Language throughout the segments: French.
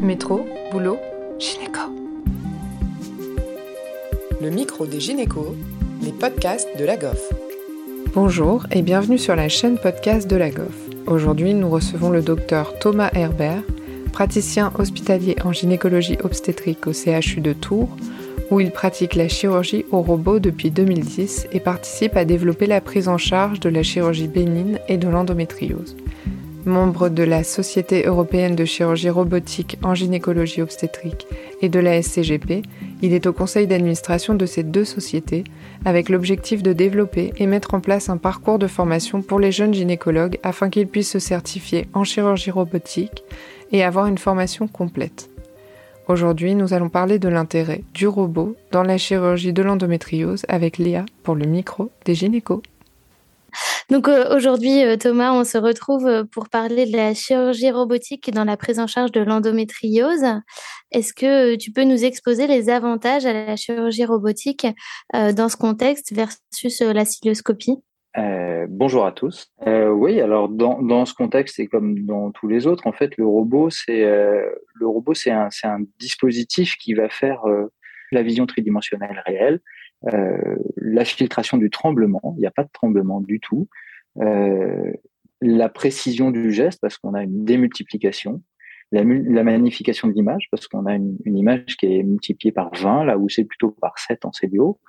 Métro, boulot, gynéco. Le micro des gynécos, les podcasts de la GOF. Bonjour et bienvenue sur la chaîne podcast de la GOF. Aujourd'hui, nous recevons le docteur Thomas Herbert, praticien hospitalier en gynécologie obstétrique au CHU de Tours, où il pratique la chirurgie au robot depuis 2010 et participe à développer la prise en charge de la chirurgie bénigne et de l'endométriose. Membre de la Société européenne de chirurgie robotique en gynécologie obstétrique et de la SCGP, il est au conseil d'administration de ces deux sociétés avec l'objectif de développer et mettre en place un parcours de formation pour les jeunes gynécologues afin qu'ils puissent se certifier en chirurgie robotique et avoir une formation complète. Aujourd'hui, nous allons parler de l'intérêt du robot dans la chirurgie de l'endométriose avec Léa pour le micro des gynécos. Donc euh, aujourd'hui, euh, Thomas, on se retrouve euh, pour parler de la chirurgie robotique dans la prise en charge de l'endométriose. Est-ce que tu peux nous exposer les avantages à la chirurgie robotique dans ce contexte versus la cilioscopie bonjour à tous. Oui, alors dans, ce contexte et comme dans tous les autres, en fait, le robot, c'est le robot, c'est un dispositif qui va faire la vision tridimensionnelle réelle, la filtration du tremblement. Il n'y a pas de tremblement du tout. La précision du geste parce qu'on a une démultiplication, la, magnification de l'image parce qu'on a une, image qui est multipliée par 20 là où c'est plutôt par 7 en CDO.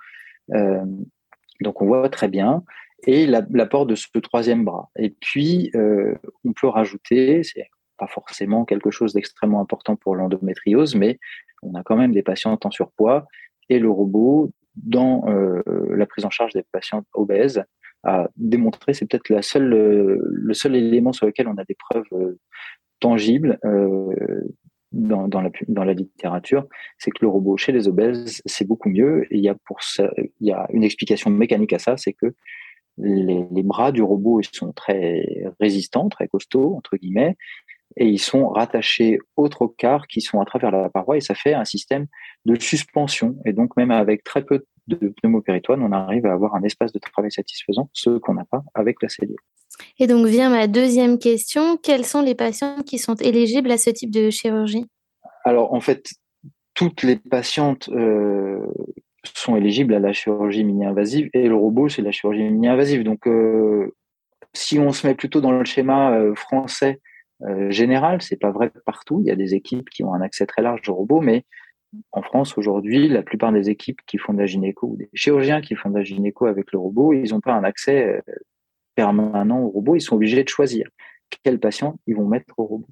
donc on voit très bien et l'apport de ce troisième bras. Et puis, euh, on peut rajouter, c'est pas forcément quelque chose d'extrêmement important pour l'endométriose, mais on a quand même des patients en surpoids et le robot, dans euh, la prise en charge des patients obèses, a démontré, c'est peut-être la seule, le seul élément sur lequel on a des preuves euh, tangibles euh, dans, dans, la, dans la littérature, c'est que le robot chez les obèses, c'est beaucoup mieux. Il y a pour ça, il y a une explication mécanique à ça, c'est que les, bras du robot sont très résistants, très costauds, entre guillemets, et ils sont rattachés aux trocars qui sont à travers la paroi, et ça fait un système de suspension. Et donc, même avec très peu de pneumopéritoine, on arrive à avoir un espace de travail satisfaisant, ce qu'on n'a pas avec la cellule. Et donc vient ma deuxième question, quels sont les patients qui sont éligibles à ce type de chirurgie? Alors, en fait, toutes les patientes euh, sont éligibles à la chirurgie mini-invasive et le robot, c'est la chirurgie mini-invasive. Donc, euh, si on se met plutôt dans le schéma euh, français euh, général, c'est pas vrai partout. Il y a des équipes qui ont un accès très large au robot, mais en France aujourd'hui, la plupart des équipes qui font de la gynéco ou des chirurgiens qui font de la gynéco avec le robot, ils n'ont pas un accès euh, permanent au robot. Ils sont obligés de choisir quels patients ils vont mettre au robot.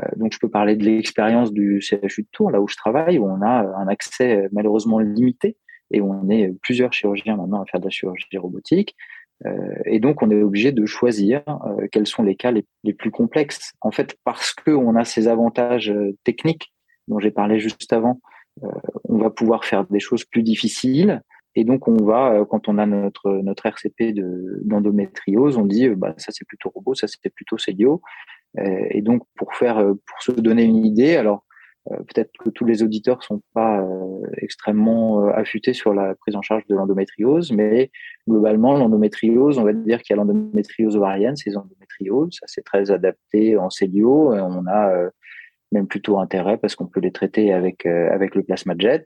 Euh, donc, je peux parler de l'expérience du CHU de Tours, là où je travaille, où on a un accès malheureusement limité et où on est plusieurs chirurgiens maintenant à faire de la chirurgie robotique. Euh, et donc, on est obligé de choisir euh, quels sont les cas les, plus complexes. En fait, parce qu'on a ces avantages techniques dont j'ai parlé juste avant, on va pouvoir faire des choses plus difficiles. Et donc, on va, quand on a notre, notre RCP d'endométriose, on dit, bah, ça c'est plutôt robot, ça c'est plutôt. Euh, et donc, pour faire, euh, pour se donner une idée, alors euh, peut-être que tous les auditeurs sont pas extrêmement affûtés sur la prise en charge de l'endométriose, mais globalement, l'endométriose, on va dire qu'il y a l'endométriose ovarienne, c'est l'endométriose, ça c'est très adapté en cellio, on a même plutôt intérêt parce qu'on peut les traiter avec avec le plasma jet.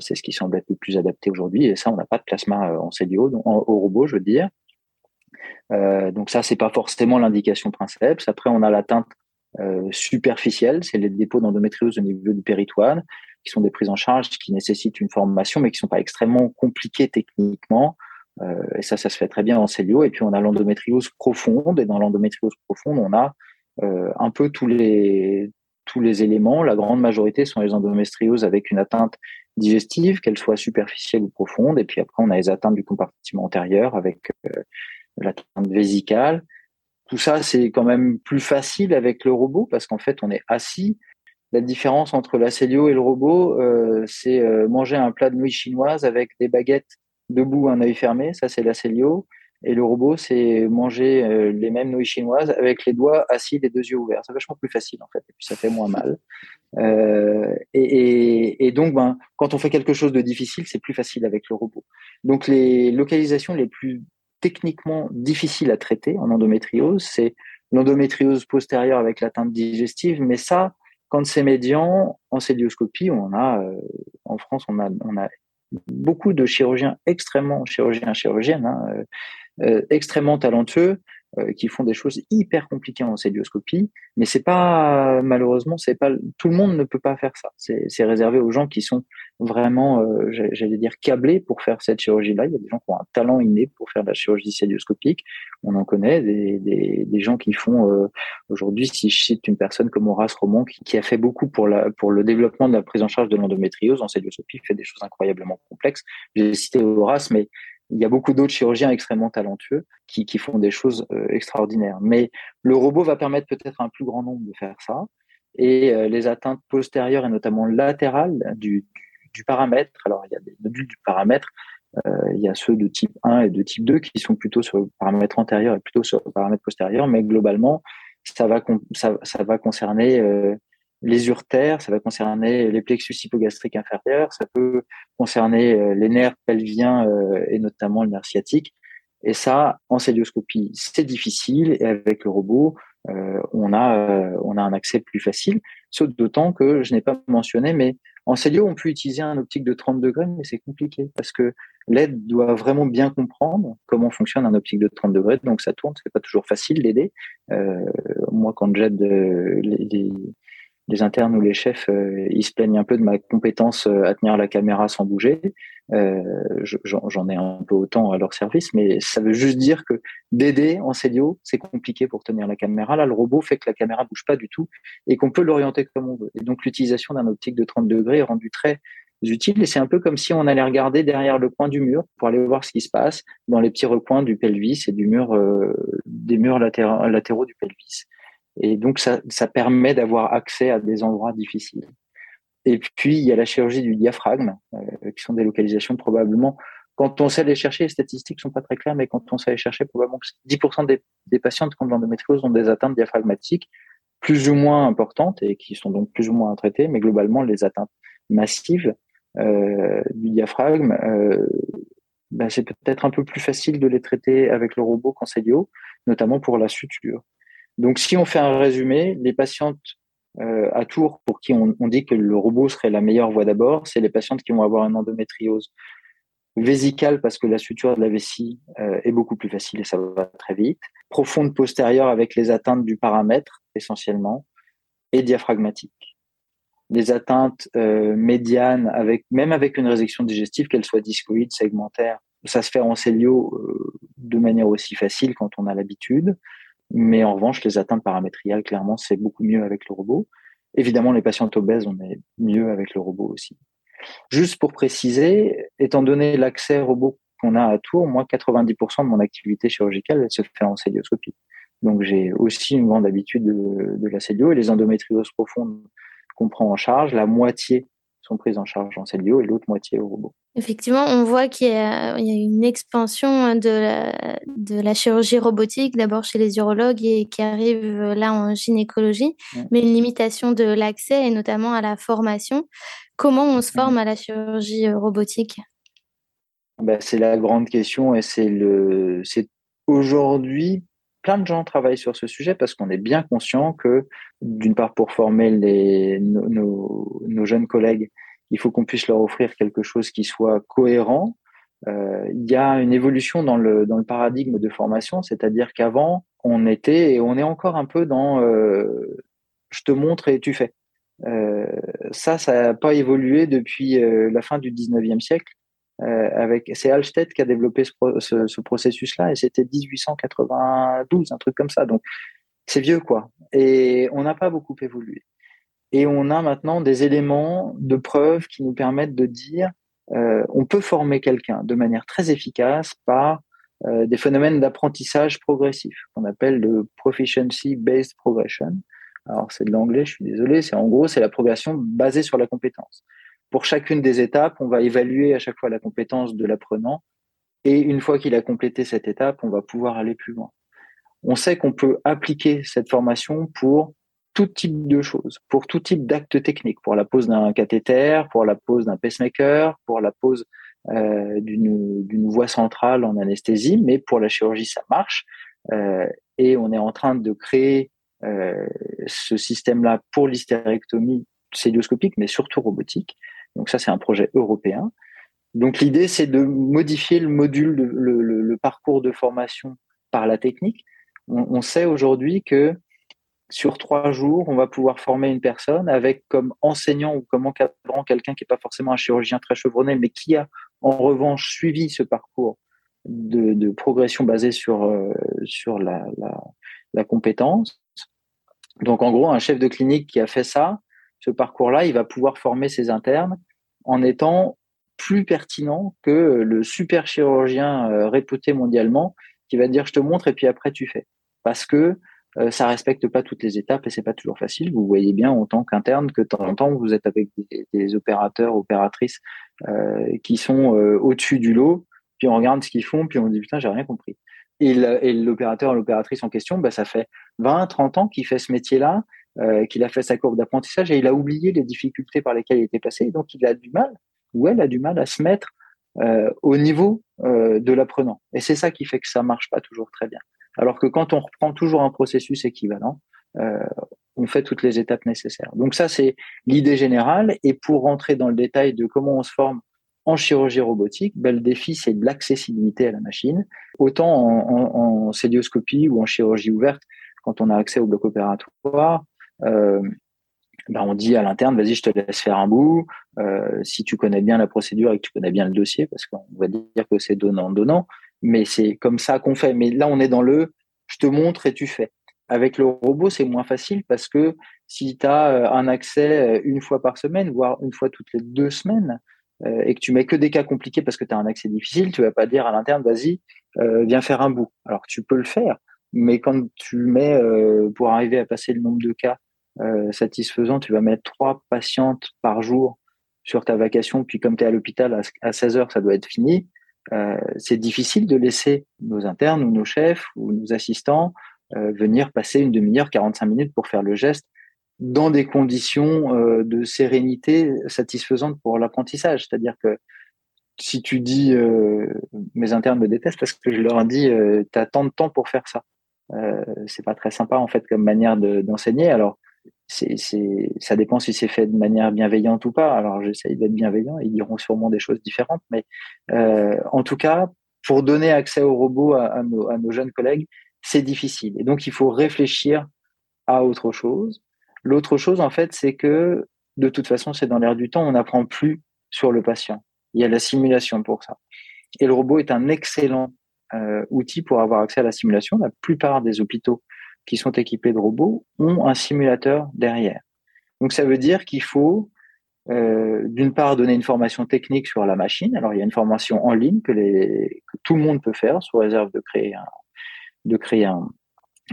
c'est ce qui semble être le plus adapté aujourd'hui, et ça, on n'a pas de plasma en cellio, au robot, je veux dire. Euh, donc ça, c'est pas forcément l'indication principale. Après, on a l'atteinte euh, superficielle, c'est les dépôts d'endométriose au niveau du péritoine, qui sont des prises en charge qui nécessitent une formation, mais qui sont pas extrêmement compliquées techniquement. Euh, et ça, ça se fait très bien en cellio. Et puis on a l'endométriose profonde, et dans l'endométriose profonde, on a euh, un peu tous les tous les éléments. La grande majorité sont les endométrioses avec une atteinte digestive, qu'elle soit superficielle ou profonde. Et puis après, on a les atteintes du compartiment antérieur avec euh, l'atteinte vésicale. Tout ça, c'est quand même plus facile avec le robot parce qu'en fait, on est assis. La différence entre la cellio et le robot, euh, c'est euh, manger un plat de nouilles chinoises avec des baguettes debout, un œil fermé. Ça, c'est la cellio. Et le robot, c'est manger euh, les mêmes nouilles chinoises avec les doigts assis, les deux yeux ouverts. C'est vachement plus facile en fait, et puis ça fait moins mal. Euh, et, donc, ben, quand on fait quelque chose de difficile, c'est plus facile avec le robot. Donc, les localisations les plus techniquement difficile à traiter en endométriose, c'est l'endométriose postérieure avec l'atteinte digestive, mais ça, Quand c'est médian, en célioscopie, on a, en France, on a, beaucoup de chirurgiens extrêmement, chirurgiens, chirurgiennes, hein, extrêmement talentueux, euh, qui font des choses hyper compliquées en célioscopie, mais c'est pas malheureusement c'est pas tout le monde ne peut pas faire ça. C'est réservé aux gens qui sont vraiment, euh, j'allais dire câblés pour faire cette chirurgie-là. Il y a des gens qui ont un talent inné pour faire la chirurgie célioscopique. On en connaît des, des, des gens qui font euh, aujourd'hui, si je cite une personne comme Horace Roman qui, qui, a fait beaucoup pour la pour le développement de la prise en charge de l'endométriose en célioscopie, fait des choses incroyablement complexes. J'ai cité Horace, mais il y a beaucoup d'autres chirurgiens extrêmement talentueux qui, font des choses euh, extraordinaires. Mais le robot va permettre peut-être un plus grand nombre de faire ça. Et euh, les atteintes postérieures et notamment latérales du, paramètre, alors il y a des modules du paramètre, euh, il y a ceux de type 1 et de type 2 qui sont plutôt sur le paramètre antérieur et plutôt sur le paramètre postérieur, mais globalement, ça va, concerner les urtères, ça va concerner les plexus hypogastriques inférieurs, ça peut concerner euh, les nerfs pelviens euh, et notamment le nerf sciatique. Et ça, en célioscopie, c'est difficile et avec le robot, euh, on a on a un accès plus facile. Sauf d'autant que je n'ai pas mentionné, mais en célio, on peut utiliser un optique de 30 degrés, mais c'est compliqué parce que l'aide doit vraiment bien comprendre comment fonctionne un optique de 30 degrés. Donc ça tourne, c'est pas toujours facile d'aider. moi, quand j'aide les, les internes ou les chefs, euh, ils se plaignent un peu de ma compétence euh, à tenir la caméra sans bouger. Euh, J'en ai un peu autant à leur service, mais ça veut juste dire que d'aider en célio, c'est compliqué pour tenir la caméra. Là, le robot fait que la caméra bouge pas du tout et qu'on peut l'orienter comme on veut. Et donc, l'utilisation d'un optique de 30 degrés est rendue très utile et c'est un peu comme si on allait regarder derrière le coin du mur pour aller voir ce qui se passe dans les petits recoins du pelvis et du mur euh, des murs latéraux du pelvis. Et donc, ça, permet d'avoir accès à des endroits difficiles. Et puis, il y a la chirurgie du diaphragme, euh, qui sont des localisations probablement, quand on sait les chercher, les statistiques sont pas très claires, mais quand on sait les chercher, probablement 10% des, des patientes qui ont de l'endométriose ont des atteintes diaphragmatiques plus ou moins importantes et qui sont donc plus ou moins traitées, mais globalement, les atteintes massives euh, du diaphragme, euh, ben c'est peut-être un peu plus facile de les traiter avec le robot qu'en notamment pour la suture. Donc, si on fait un résumé, les patientes euh, à Tours pour qui on, dit que le robot serait la meilleure voie d'abord, c'est les patientes qui vont avoir une endométriose vésicale parce que la suture de la vessie euh, est beaucoup plus facile et ça va très vite, profonde postérieure avec les atteintes du paramètre essentiellement et diaphragmatique. Les atteintes euh, médianes, avec, même avec une résection digestive, qu'elle soit discoïde, segmentaire, ça se fait en célio euh, de manière aussi facile quand on a l'habitude. Mais en revanche, les atteintes paramétriales, clairement, c'est beaucoup mieux avec le robot. Évidemment, les patientes obèses, on est mieux avec le robot aussi. Juste pour préciser, étant donné l'accès robot qu'on a à Tours, moi, 90% de mon activité chirurgicale, elle se fait en célioscopie. Donc, j'ai aussi une grande habitude de, de la célio et les endométrioses profondes qu'on prend en charge, la moitié sont prises en charge en cellio et l'autre moitié au robot. Effectivement, on voit qu'il y, a une expansion de la, de la chirurgie robotique, d'abord chez les urologues et qui arrive là en gynécologie, mais une limitation de l'accès et notamment à la formation. Comment on se forme à la chirurgie robotique? Ben, C'est la grande question et c'est le, c'est aujourd'hui plein de gens travaillent sur ce sujet parce qu'on est bien conscient que, d'une part, pour former les, nos, jeunes collègues, il faut qu'on puisse leur offrir quelque chose qui soit cohérent. Euh, il y a une évolution dans le, dans le paradigme de formation, c'est-à-dire qu'avant, on était et on est encore un peu dans euh, je te montre et tu fais. Euh, ça, ça n'a pas évolué depuis la fin du 19e siècle. Euh, c'est Alstedt qui a développé ce, ce, processus-là et c'était 1892, un truc comme ça. Donc c'est vieux quoi. Et on n'a pas beaucoup évolué. Et on a maintenant des éléments de preuve qui nous permettent de dire euh, on peut former quelqu'un de manière très efficace par euh, des phénomènes d'apprentissage progressif qu'on appelle le proficiency based progression. Alors c'est de l'anglais, je suis désolé. C'est en gros c'est la progression basée sur la compétence. Pour chacune des étapes, on va évaluer à chaque fois la compétence de l'apprenant. Et une fois qu'il a complété cette étape, on va pouvoir aller plus loin. On sait qu'on peut appliquer cette formation pour tout type de choses, pour tout type d'actes techniques, pour la pose d'un cathéter, pour la pose d'un pacemaker, pour la pose euh, d'une voie centrale en anesthésie, mais pour la chirurgie, ça marche. Euh, et on est en train de créer ce système-là pour l'hystérectomie célioscopique, mais surtout robotique. Donc ça, c'est un projet européen. Donc l'idée, c'est de modifier le module, le, parcours de formation par la technique. On, sait aujourd'hui que sur trois jours, on va pouvoir former une personne avec comme enseignant ou comme encadrant quelqu'un qui n'est pas forcément un chirurgien très chevronné, mais qui a en revanche suivi ce parcours de, progression basé sur, euh, sur la, la, compétence. Donc en gros, un chef de clinique qui a fait ça, parcours-là, il va pouvoir former ses internes en étant plus pertinent que le super chirurgien euh, réputé mondialement qui va dire je te montre et puis après tu fais. Parce que euh, ça respecte pas toutes les étapes et c'est pas toujours facile. Vous voyez bien en tant qu'interne que de temps en temps vous êtes avec des, opérateurs, opératrices euh, qui sont au-dessus du lot, puis on regarde ce qu'ils font, puis on dit putain j'ai rien compris. Et l'opérateur, l'opératrice en question, bah, ça fait 20, 30 ans qu'il fait ce métier-là, qu'il a fait sa courbe d'apprentissage et il a oublié les difficultés par lesquelles il était passé, donc il a du mal ou elle a du mal à se mettre euh, au niveau euh, de l'apprenant. Et c'est ça qui fait que ça marche pas toujours très bien. Alors que quand on reprend toujours un processus équivalent, euh, on fait toutes les étapes nécessaires. Donc ça, c'est l'idée générale. Et pour rentrer dans le détail de comment on se forme en chirurgie robotique, ben, le défi, c'est de l'accessibilité à la machine. Autant en, en, célioscopie ou en chirurgie ouverte, quand on a accès au bloc opératoire, euh, ben on dit à l'interne, vas-y, je te laisse faire un bout. Euh, si tu connais bien la procédure et que tu connais bien le dossier, parce qu'on va dire que c'est donnant-donnant, mais c'est comme ça qu'on fait. Mais là, on est dans le, je te montre et tu fais. Avec le robot, c'est moins facile parce que si tu as euh, un accès une fois par semaine, voire une fois toutes les deux semaines, et que tu mets que des cas compliqués parce que tu as un accès difficile, tu vas pas dire à l'interne, vas-y, viens faire un bout. Alors tu peux le faire, mais quand tu mets, pour arriver à passer le nombre de cas euh, satisfaisant, tu vas mettre trois patientes par jour sur ta vacation, puis comme tu es à l'hôpital à, 16 heures, ça doit être fini. Euh, c'est difficile de laisser nos internes ou nos chefs ou nos assistants euh, venir passer une demi-heure, 45 minutes pour faire le geste dans des conditions de sérénité satisfaisantes pour l'apprentissage. C'est-à-dire que si tu dis mes internes me détestent parce que je leur dis tu tant de temps pour faire ça. c'est pas très sympa en fait comme manière d'enseigner. Alors c'est, ça dépend si c'est fait de manière bienveillante ou pas. Alors j'essaye d'être bienveillant, ils diront sûrement des choses différentes, mais euh, en tout cas, pour donner accès au robot à, nos, à nos jeunes collègues, c'est difficile. Et donc il faut réfléchir à autre chose. L'autre chose, en fait, c'est que de toute façon, c'est dans l'air du temps, on n'apprend plus sur le patient. Il y a la simulation pour ça. Et le robot est un excellent euh, outil pour avoir accès à la simulation. La plupart des hôpitaux qui sont équipés de robots ont un simulateur derrière. Donc ça veut dire qu'il faut euh, d'une part donner une formation technique sur la machine. Alors il y a une formation en ligne que, les, tout le monde peut faire sous réserve de créer un, de créer un,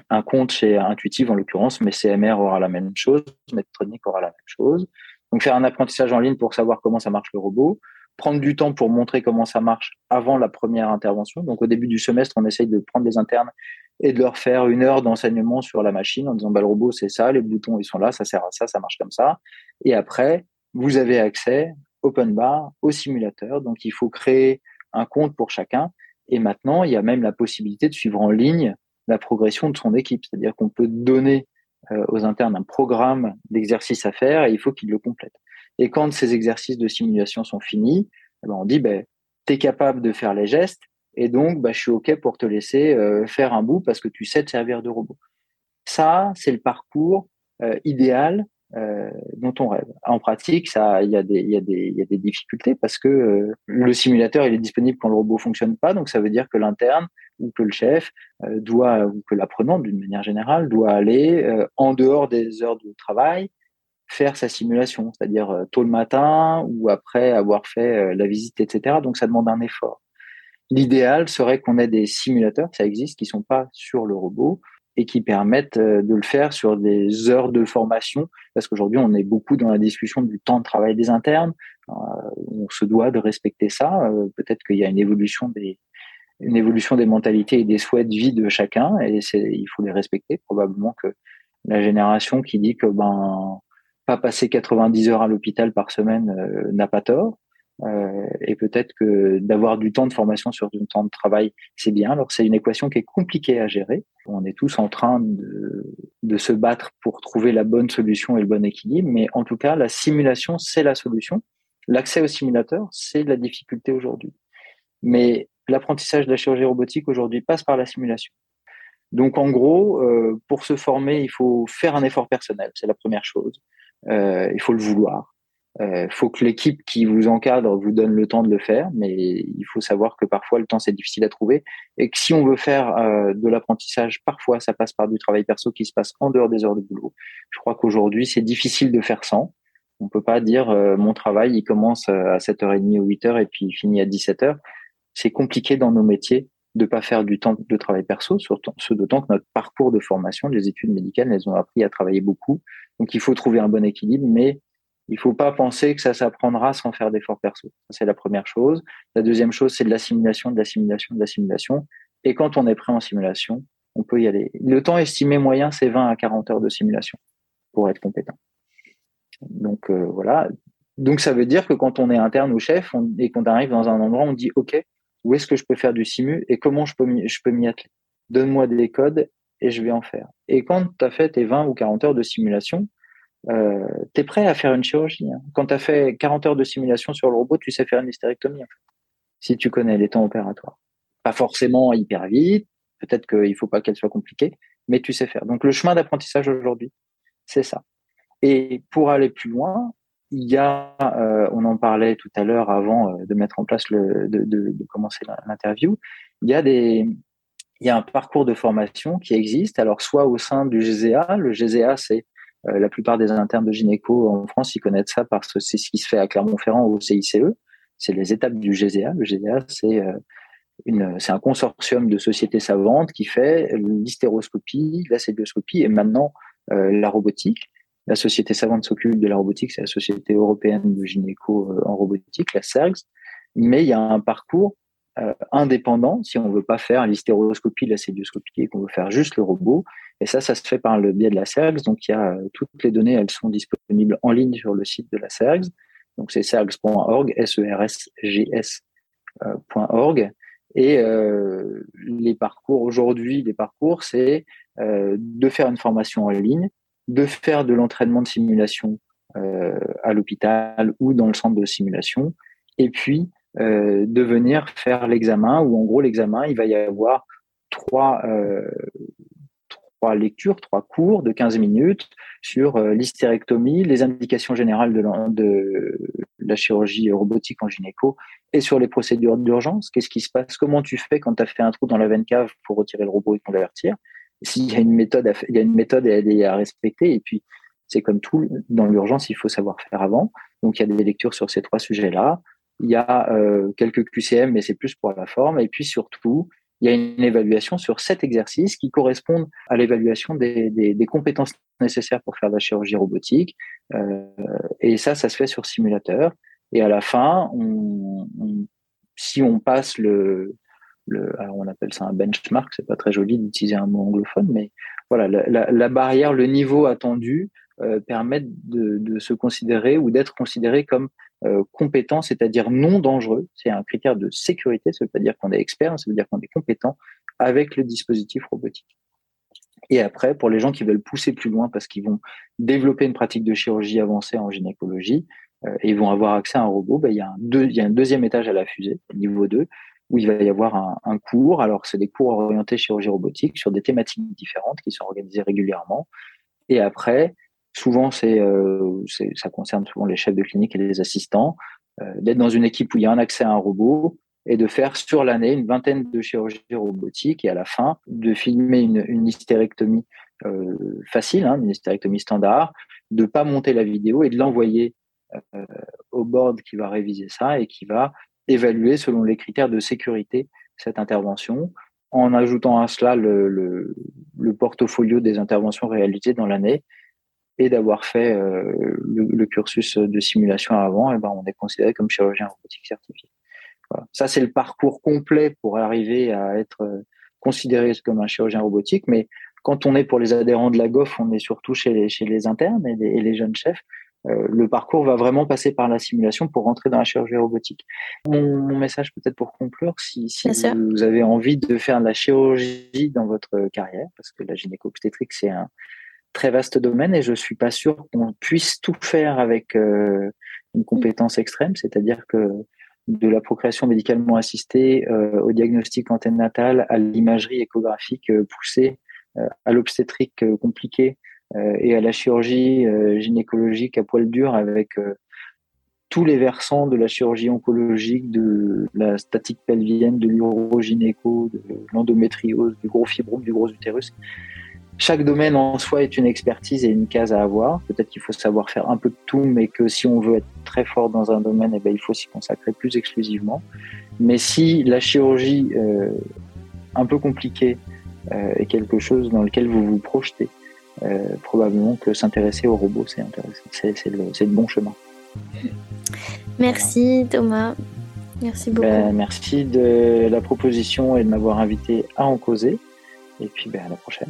un compte chez Intuitive en l'occurrence, mais CMR aura la même chose, Medtronic aura la même chose. Donc faire un apprentissage en ligne pour savoir comment ça marche le robot, prendre du temps pour montrer comment ça marche avant la première intervention. Donc au début du semestre, on essaye de prendre des internes et de leur faire une heure d'enseignement sur la machine en disant bah, le robot c'est ça, les boutons ils sont là, ça sert à ça, ça marche comme ça. Et après, vous avez accès open bar au simulateur. Donc il faut créer un compte pour chacun. Et maintenant, il y a même la possibilité de suivre en ligne la progression de son équipe. C'est-à-dire qu'on peut donner euh, aux internes un programme d'exercice à faire et il faut qu'ils le complètent. Et quand ces exercices de simulation sont finis, eh ben on dit, ben, tu es capable de faire les gestes, et donc bah, je suis OK pour te laisser euh, faire un bout parce que tu sais te servir de robot. Ça, c'est le parcours euh, idéal euh, dont on rêve. En pratique, il y, y, y a des difficultés parce que le simulateur, il est disponible quand le robot fonctionne pas, donc ça veut dire que l'interne ou que le chef doit, ou que l'apprenant d'une manière générale, doit aller en dehors des heures de travail, faire sa simulation, c'est-à-dire tôt le matin ou après avoir fait la visite, etc. Donc ça demande un effort. L'idéal serait qu'on ait des simulateurs, ça existe, qui sont pas sur le robot et qui permettent euh, de le faire sur des heures de formation, parce qu'aujourd'hui on est beaucoup dans la discussion du temps de travail des internes. on se doit de respecter ça. Peut-être qu'il y a une évolution des mentalités et des souhaits de vie de chacun, et il faut les respecter. Probablement que la génération qui dit que ben pas passer 90 heures à l'hôpital par semaine euh, n'a pas tort. Euh, et peut-être que d'avoir du temps de formation sur du temps de travail, c'est bien. Alors c'est une équation qui est compliquée à gérer. On est tous en train de, se battre pour trouver la bonne solution et le bon équilibre. Mais en tout cas, la simulation, c'est la solution. L'accès au simulateur, c'est la difficulté aujourd'hui. Mais l'apprentissage de la chirurgie robotique aujourd'hui passe par la simulation. Donc en gros, euh, pour se former, il faut faire un effort personnel, c'est la première chose. Euh, il faut le vouloir. Euh, faut que l'équipe qui vous encadre vous donne le temps de le faire, mais il faut savoir que parfois le temps c'est difficile à trouver et que si on veut faire euh, de l'apprentissage, parfois ça passe par du travail perso qui se passe en dehors des heures de boulot. Je crois qu'aujourd'hui c'est difficile de faire sans. On peut pas dire euh, mon travail il commence à 7h30 ou 8h et puis il finit à 17h. C'est compliqué dans nos métiers de pas faire du temps de travail perso, surtout ce d'autant que notre parcours de formation, les études médicales, elles ont appris à travailler beaucoup. Donc il faut trouver un bon équilibre, mais il faut pas penser que ça s'apprendra sans faire d'efforts perso. C'est la première chose. La deuxième chose, c'est de l'assimilation, de l'assimilation, de l'assimilation. Et quand on est prêt en simulation, on peut y aller. Le temps estimé moyen, c'est 20 à 40 heures de simulation pour être compétent. Donc euh, voilà. Donc ça veut dire que quand on est interne ou chef et qu'on arrive dans un endroit, on dit OK, où est-ce que je peux faire du simu et comment je peux je peux m'y atteler? Donne-moi des codes et je vais en faire. Et quand tu as fait tes 20 ou 40 heures de simulation, euh, tu es prêt à faire une chirurgie. Hein. Quand tu as fait 40 heures de simulation sur le robot, tu sais faire une hystérectomie, si tu connais les temps opératoires. Pas forcément hyper vite, peut-être qu'il faut pas qu'elle soit compliquée, mais tu sais faire. Donc le chemin d'apprentissage aujourd'hui, c'est ça. Et pour aller plus loin, il y a, euh, on en parlait tout à l'heure avant euh, de mettre en place le, de, commencer l'interview, il y a des, il y a un parcours de formation qui existe. Alors soit au sein du GZA, le GZA c'est la plupart des internes de gynéco en France, ils connaissent ça parce que c'est ce qui se fait à Clermont-Ferrand au CICE. C'est les étapes du GZA. Le GZA, c'est euh, c'est un consortium de sociétés savantes qui fait l'hystéroscopie, la célioscopie et maintenant euh, la robotique. La société savante s'occupe de la robotique, c'est la Société européenne de gynéco en robotique, la CERGS. Mais il y a un parcours euh, indépendant si on veut pas faire l'hystéroscopie, la célioscopie et qu'on veut faire juste le robot. Et ça, ça se fait par le biais de la CERGS. Donc, il y a euh, toutes les données, elles sont disponibles en ligne sur le site de la CERGS. Donc, c'est sergs.org, S-E-R-S-G-S.org. Et euh, les parcours aujourd'hui, les parcours, c'est euh, de faire une formation en ligne, de faire de l'entraînement de simulation euh, à l'hôpital ou dans le centre de simulation, et puis euh, de venir faire l'examen, où en gros l'examen, il va y avoir trois, euh, trois lectures, trois cours de 15 minutes sur euh, l'hystérectomie, les indications générales de la, chirurgie robotique en gynéco et sur les procédures d'urgence. Qu'est-ce qui se passe? Comment tu fais quand tu as fait un trou dans la veine cave pour retirer le robot et convertir? S'il y a une méthode, à, il y a une méthode à respecter et puis c'est comme tout dans l'urgence, il faut savoir faire avant. Donc il y a des lectures sur ces trois sujets-là. Il y a euh, quelques QCM, mais c'est plus pour la forme. Et puis surtout, il y a une évaluation sur sept exercices qui correspondent à l'évaluation des, des, compétences nécessaires pour faire de la chirurgie robotique. Euh, et ça, ça se fait sur simulateur. Et à la fin, si on passe le, alors on appelle ça un benchmark, c'est pas très joli d'utiliser un mot anglophone, mais voilà, la, barrière, le niveau attendu euh, permet de, de, se considérer ou d'être considéré comme euh, compétent, c'est-à-dire non dangereux. C'est un critère de sécurité. Ça ne veut pas dire qu'on est expert, ça veut dire qu'on est compétent avec le dispositif robotique. Et après, pour les gens qui veulent pousser plus loin parce qu'ils vont développer une pratique de chirurgie avancée en gynécologie euh, vont avoir accès à un robot, ben, il, y a un deuxième étage à la fusée, niveau 2, où il va y avoir un, un cours. Alors, c'est des cours orientés chirurgie robotique sur des thématiques différentes qui sont organisées régulièrement. Et après, Souvent, euh, ça concerne souvent les chefs de clinique et les assistants, euh, d'être dans une équipe où il y a un accès à un robot et de faire sur l'année une vingtaine de chirurgies robotiques et à la fin de filmer une, hystérectomie euh, facile, hein, une hystérectomie standard, de pas monter la vidéo et de l'envoyer au board qui va réviser ça et qui va évaluer selon les critères de sécurité cette intervention en ajoutant à cela le, le, des interventions réalisées dans l'année et d'avoir fait euh, le, le, cursus de simulation avant, et ben on est considéré comme chirurgien robotique certifié. Voilà. Ça c'est le parcours complet pour arriver à être euh, considéré comme un chirurgien robotique, mais quand on est pour les adhérents de la GOF, on est surtout chez les, chez les internes et les, et les jeunes chefs. euh, le parcours va vraiment passer par la simulation pour rentrer dans la chirurgie robotique. Mon, message peut-être pour conclure, si, si vous avez envie de faire de la chirurgie dans votre carrière, parce que la gynéco-obstétrique c'est un très vaste domaine et je suis pas sûr qu'on puisse tout faire avec euh, une compétence extrême, c'est-à-dire que de la procréation médicalement assistée euh, au diagnostic anténatal, à l'imagerie échographique poussée, à l'obstétrique compliquée, euh, et à la chirurgie euh, gynécologique à poil dur avec euh, tous les versants de la chirurgie oncologique, de la statique pelvienne, de l'urogynéco, de l'endométriose, du gros fibrome, du gros utérus. Chaque domaine en soi est une expertise et une case à avoir. Peut-être qu'il faut savoir faire un peu de tout, mais que si on veut être très fort dans un domaine, eh ben, il faut s'y consacrer plus exclusivement. Mais si la chirurgie un peu compliquée est quelque chose dans lequel vous vous projetez, euh, probablement que s'intéresser aux robots, c'est c'est le, le, bon chemin. Merci Thomas. Merci beaucoup. Ben, merci de la proposition et de m'avoir invité à en causer. Et puis ben, à la prochaine.